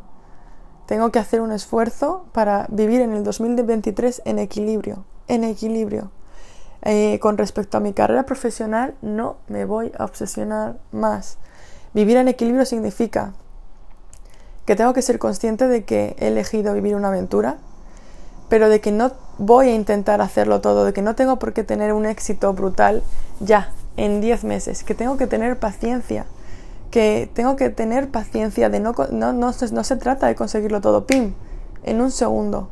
Speaker 1: Tengo que hacer un esfuerzo para vivir en el 2023 en equilibrio, en equilibrio. Eh, con respecto a mi carrera profesional, no me voy a obsesionar más. Vivir en equilibrio significa que tengo que ser consciente de que he elegido vivir una aventura, pero de que no voy a intentar hacerlo todo, de que no tengo por qué tener un éxito brutal ya, en 10 meses, que tengo que tener paciencia, que tengo que tener paciencia de no, no, no, no se trata de conseguirlo todo, pim, en un segundo,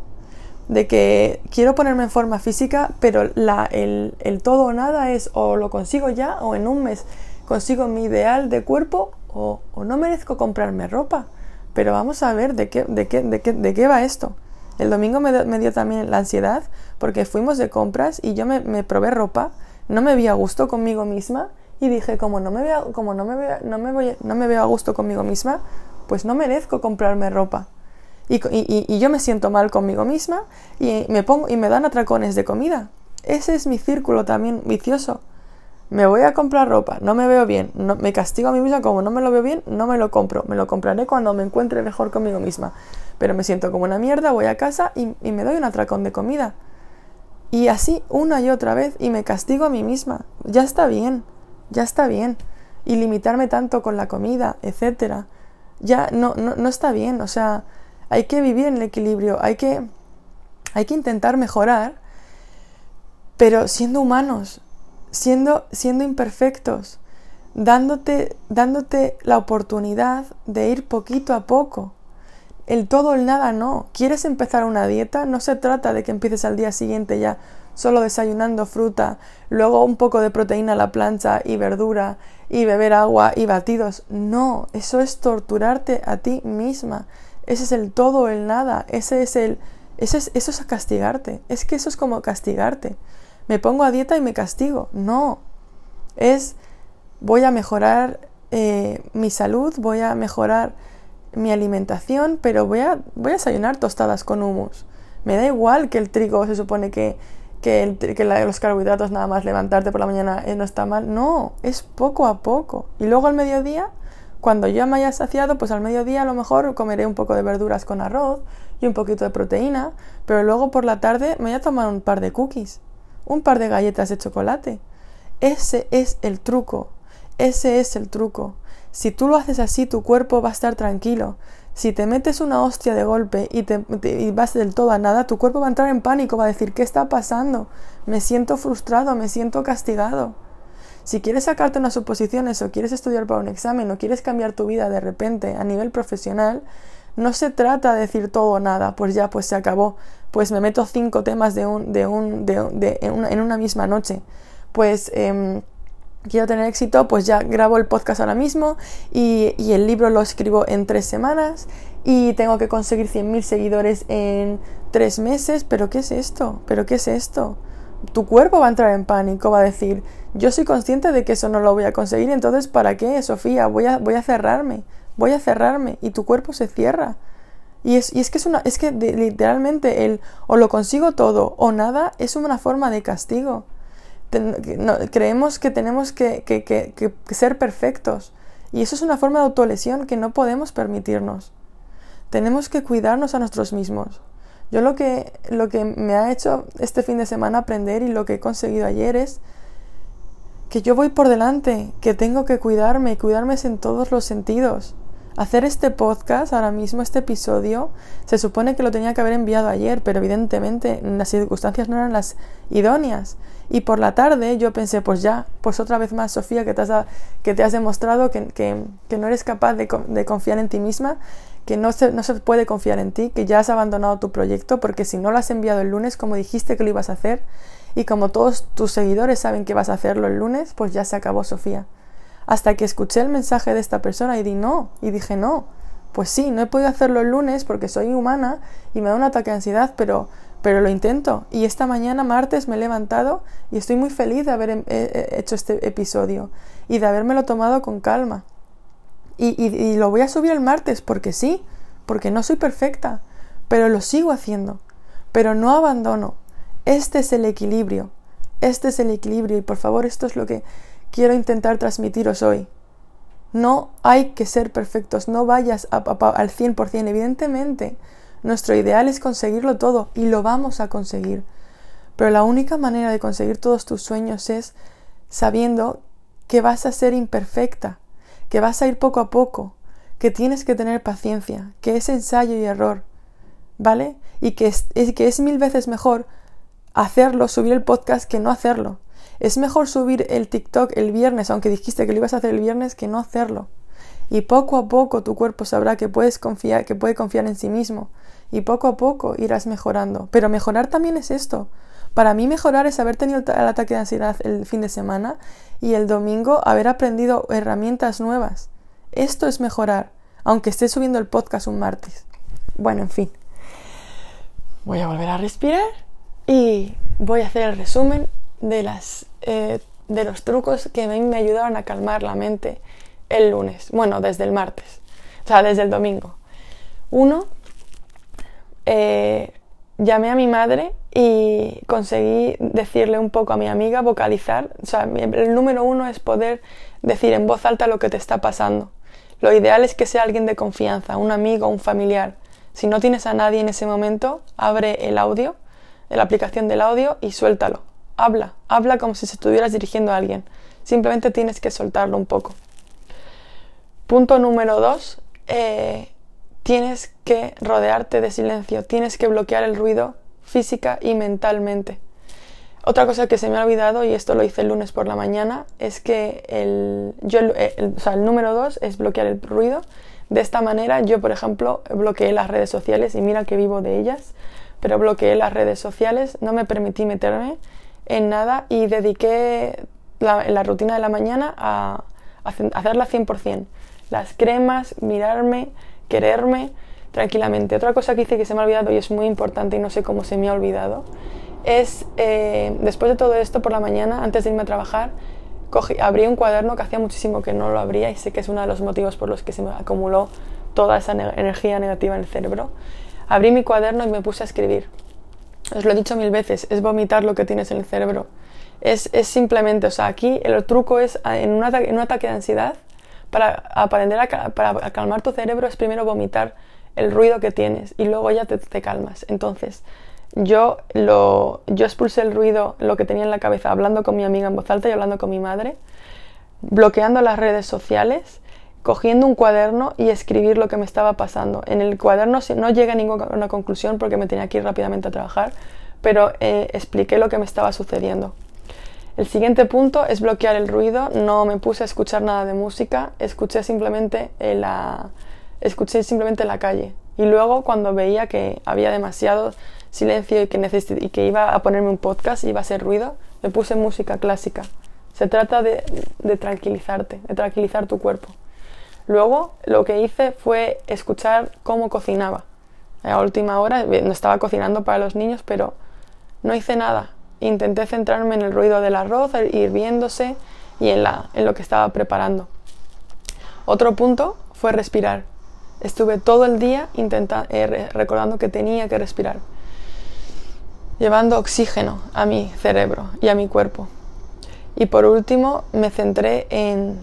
Speaker 1: de que quiero ponerme en forma física, pero la, el, el todo o nada es o lo consigo ya o en un mes consigo mi ideal de cuerpo o, o no merezco comprarme ropa. Pero vamos a ver de qué, de qué, de qué, de qué va esto. El domingo me, dio también la ansiedad porque fuimos de compras y yo me, probé ropa, no me vi a gusto conmigo misma y dije, como no me veo, como no me veo, no me voy, no me veo a gusto conmigo misma, pues no merezco comprarme ropa. Y, y, yo me siento mal conmigo misma y me pongo y me dan atracones de comida. Ese es mi círculo también vicioso. Me voy a comprar ropa, no me veo bien, no, me castigo a mí misma como no me lo veo bien, no me lo compro, me lo compraré cuando me encuentre mejor conmigo misma pero me siento como una mierda, voy a casa y, me doy un atracón de comida. Y así una y otra vez y me castigo a mí misma. Ya está bien, ya está bien. Y limitarme tanto con la comida, etcétera, ya no, no, está bien. O sea, hay que vivir en el equilibrio, hay que, hay que intentar mejorar, pero siendo humanos, siendo, siendo imperfectos, dándote, dándote la oportunidad de ir poquito a poco el todo el nada no. ¿Quieres empezar una dieta? No se trata de que empieces al día siguiente ya solo desayunando fruta, luego un poco de proteína a la plancha y verdura y beber agua y batidos. No, eso es torturarte a ti misma. Ese es el todo o el nada. Ese es el eso es, eso es castigarte. Es que eso es como castigarte. Me pongo a dieta y me castigo. No. Es voy a mejorar eh, mi salud, voy a mejorar mi alimentación, pero voy a, voy a desayunar tostadas con humus. Me da igual que el trigo se supone que, que, que los carbohidratos nada más levantarte por la mañana eh, no está mal. No, es poco a poco. Y luego al mediodía, cuando ya me haya saciado, pues al mediodía a lo mejor comeré un poco de verduras con arroz y un poquito de proteína, pero luego por la tarde me voy a tomar un par de cookies, un par de galletas de chocolate. Ese es el truco, ese es el truco. Si tú lo haces así, tu cuerpo va a estar tranquilo. Si te metes una hostia de golpe y, te, vas del todo a nada, tu cuerpo va a entrar en pánico, va a decir, ¿qué está pasando? Me siento frustrado, me siento castigado. Si quieres sacarte unas suposiciones o quieres estudiar para un examen o quieres cambiar tu vida de repente a nivel profesional, no se trata de decir todo o nada, pues ya, pues se acabó, pues me meto cinco temas de un, de un, de, en, una, en, una, misma noche. Pues em, quiero tener éxito, pues ya grabo el podcast ahora mismo y, el libro lo escribo en tres semanas y tengo que conseguir 100.000 seguidores en tres meses. ¿Pero qué es esto? ¿Pero qué es esto? Tu cuerpo va a entrar en pánico, va a decir, yo soy consciente de que eso no lo voy a conseguir, entonces ¿para qué, Sofía? Voy a, voy a cerrarme, voy a cerrarme y tu cuerpo se cierra. Y es, y es que, es, una, es que literalmente el o lo consigo todo o nada es una forma de castigo creemos que tenemos que, ser perfectos. Y eso es una forma de autolesión que no podemos permitirnos. Tenemos que cuidarnos a nosotros mismos. Yo lo que, lo que me ha hecho este fin de semana aprender y lo que he conseguido ayer es que yo voy por delante, que tengo que cuidarme y cuidarme en todos los sentidos. Hacer este podcast ahora mismo, este episodio, se supone que lo tenía que haber enviado ayer, pero evidentemente las circunstancias no eran las idóneas. Y por la tarde yo pensé, pues ya, pues otra vez más, Sofía, que te has, que te has demostrado que, que, que no eres capaz de, de, confiar en ti misma, que no se, no se puede confiar en ti, que ya has abandonado tu proyecto, porque si no lo has enviado el lunes como dijiste que lo ibas a hacer, y como todos tus seguidores saben que vas a hacerlo el lunes, pues ya se acabó, Sofía. Hasta que escuché el mensaje de esta persona y di no, y dije no, pues sí, no he podido hacerlo el lunes porque soy humana y me da un ataque de ansiedad, pero pero lo intento. Y esta mañana, martes, me he levantado y estoy muy feliz de haber eh, eh, hecho este episodio y de habérmelo tomado con calma. Y, lo voy a subir el martes porque sí, porque no soy perfecta, pero lo sigo haciendo, pero no abandono. Este es el equilibrio, este es el equilibrio y por favor esto es lo que quiero intentar transmitiros hoy. No hay que ser perfectos, no vayas al 100%, evidentemente nuestro ideal es conseguirlo todo y lo vamos a conseguir. Pero la única manera de conseguir todos tus sueños es sabiendo que vas a ser imperfecta, que vas a ir poco a poco, que tienes que tener paciencia, que es ensayo y error, ¿vale? Y que es, que es mil veces mejor hacerlo, subir el podcast, que no hacerlo. Es mejor subir el TikTok el viernes, aunque dijiste que lo ibas a hacer el viernes, que no hacerlo. Y poco a poco tu cuerpo sabrá que puedes confiar, que puede confiar en sí mismo, y poco a poco irás mejorando. Pero mejorar también es esto. Para mí mejorar es haber tenido el ataque de ansiedad el fin de semana y el domingo haber aprendido herramientas nuevas. Esto es mejorar, aunque esté subiendo el podcast un martes. Bueno, en fin. Voy a volver a respirar y voy a hacer el resumen de, las, eh, de los trucos que mí me ayudaron a calmar la mente el lunes. Bueno, desde el martes. O sea, desde el domingo. Uno, eh, llamé a mi madre y conseguí decirle un poco a mi amiga, vocalizar. O sea, el número uno es poder decir en voz alta lo que te está pasando. Lo ideal es que sea alguien de confianza, un amigo, un familiar. Si no tienes a nadie en ese momento, abre el audio, la aplicación del audio y suéltalo. Habla, habla como si estuvieras dirigiendo a alguien. Simplemente tienes que soltarlo un poco. Punto número dos, eh, Tienes que rodearte de silencio, tienes que bloquear el ruido física y mentalmente. Otra cosa que se me ha olvidado, y esto lo hice el lunes por la mañana, es que el, yo, el, número dos es bloquear el ruido. De esta manera yo, por ejemplo, bloqueé las redes sociales y mira que vivo de ellas, pero bloqueé las redes sociales, no me permití meterme en nada y dediqué la, rutina de la mañana a, a hacerla 100%. Las cremas, mirarme, quererme tranquilamente. Otra cosa que hice que se me ha olvidado y es muy importante y no sé cómo se me ha olvidado es, eh, después de todo esto por la mañana, antes de irme a trabajar, cogí, abrí un cuaderno que hacía muchísimo que no lo abría y sé que es uno de los motivos por los que se me acumuló toda esa energía negativa en el cerebro. Abrí mi cuaderno y me puse a escribir. os lo he dicho mil veces, es vomitar lo que tienes en el cerebro. Es, es simplemente, o sea, aquí el truco es en un, en un ataque de ansiedad, para aprender a, calmar tu cerebro es primero vomitar el ruido que tienes y luego ya te, te calmas. Entonces, yo, lo, yo expulsé el ruido, lo que tenía en la cabeza, hablando con mi amiga en voz alta y hablando con mi madre, bloqueando las redes sociales, cogiendo un cuaderno y escribir lo que me estaba pasando. En el cuaderno no llegué a ninguna conclusión porque me tenía que ir rápidamente a trabajar, pero eh, expliqué lo que me estaba sucediendo. El siguiente punto es bloquear el ruido. No me puse a escuchar nada de música, escuché simplemente la, escuché simplemente la calle. Y luego cuando veía que había demasiado silencio y que, y que iba a ponerme un podcast y iba a ser ruido, me puse música clásica. Se trata de, de tranquilizarte, de tranquilizar tu cuerpo. Luego lo que hice fue escuchar cómo cocinaba. A última hora no estaba cocinando para los niños, pero no hice nada. Intenté centrarme en el ruido del arroz hirviéndose y en, la, en lo que estaba preparando. Otro punto fue respirar. Estuve todo el día eh, recordando que tenía que respirar, llevando oxígeno a mi cerebro y a mi cuerpo. Y por último me centré en,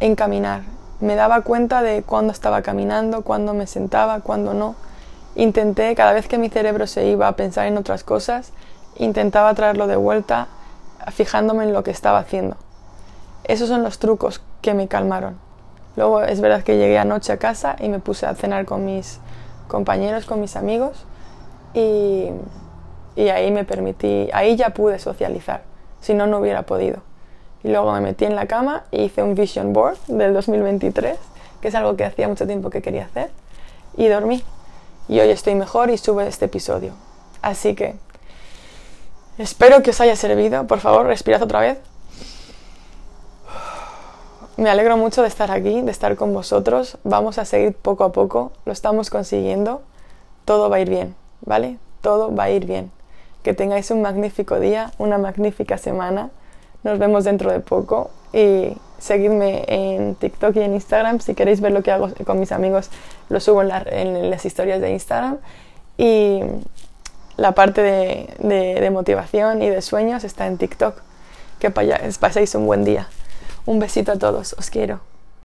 Speaker 1: en caminar. Me daba cuenta de cuándo estaba caminando, cuándo me sentaba, cuándo no. Intenté, cada vez que mi cerebro se iba a pensar en otras cosas, intentaba traerlo de vuelta fijándome en lo que estaba haciendo. Esos son los trucos que me calmaron. Luego es verdad que llegué anoche a casa y me puse a cenar con mis compañeros, con mis amigos y, y ahí me permití, ahí ya pude socializar, si no, no hubiera podido. Y luego me metí en la cama e hice un vision board del 2023, que es algo que hacía mucho tiempo que quería hacer, y dormí. Y hoy estoy mejor y sube este episodio. Así que espero que os haya servido. Por favor, respirad otra vez. Me alegro mucho de estar aquí, de estar con vosotros. Vamos a seguir poco a poco, lo estamos consiguiendo. Todo va a ir bien, ¿vale? Todo va a ir bien. Que tengáis un magnífico día, una magnífica semana. Nos vemos dentro de poco y seguidme en TikTok y en Instagram. Si queréis ver lo que hago con mis amigos, lo subo en, las historias de Instagram. Y la parte de, motivación y de sueños está en TikTok. Que paséis un buen día. Un besito a todos, os quiero.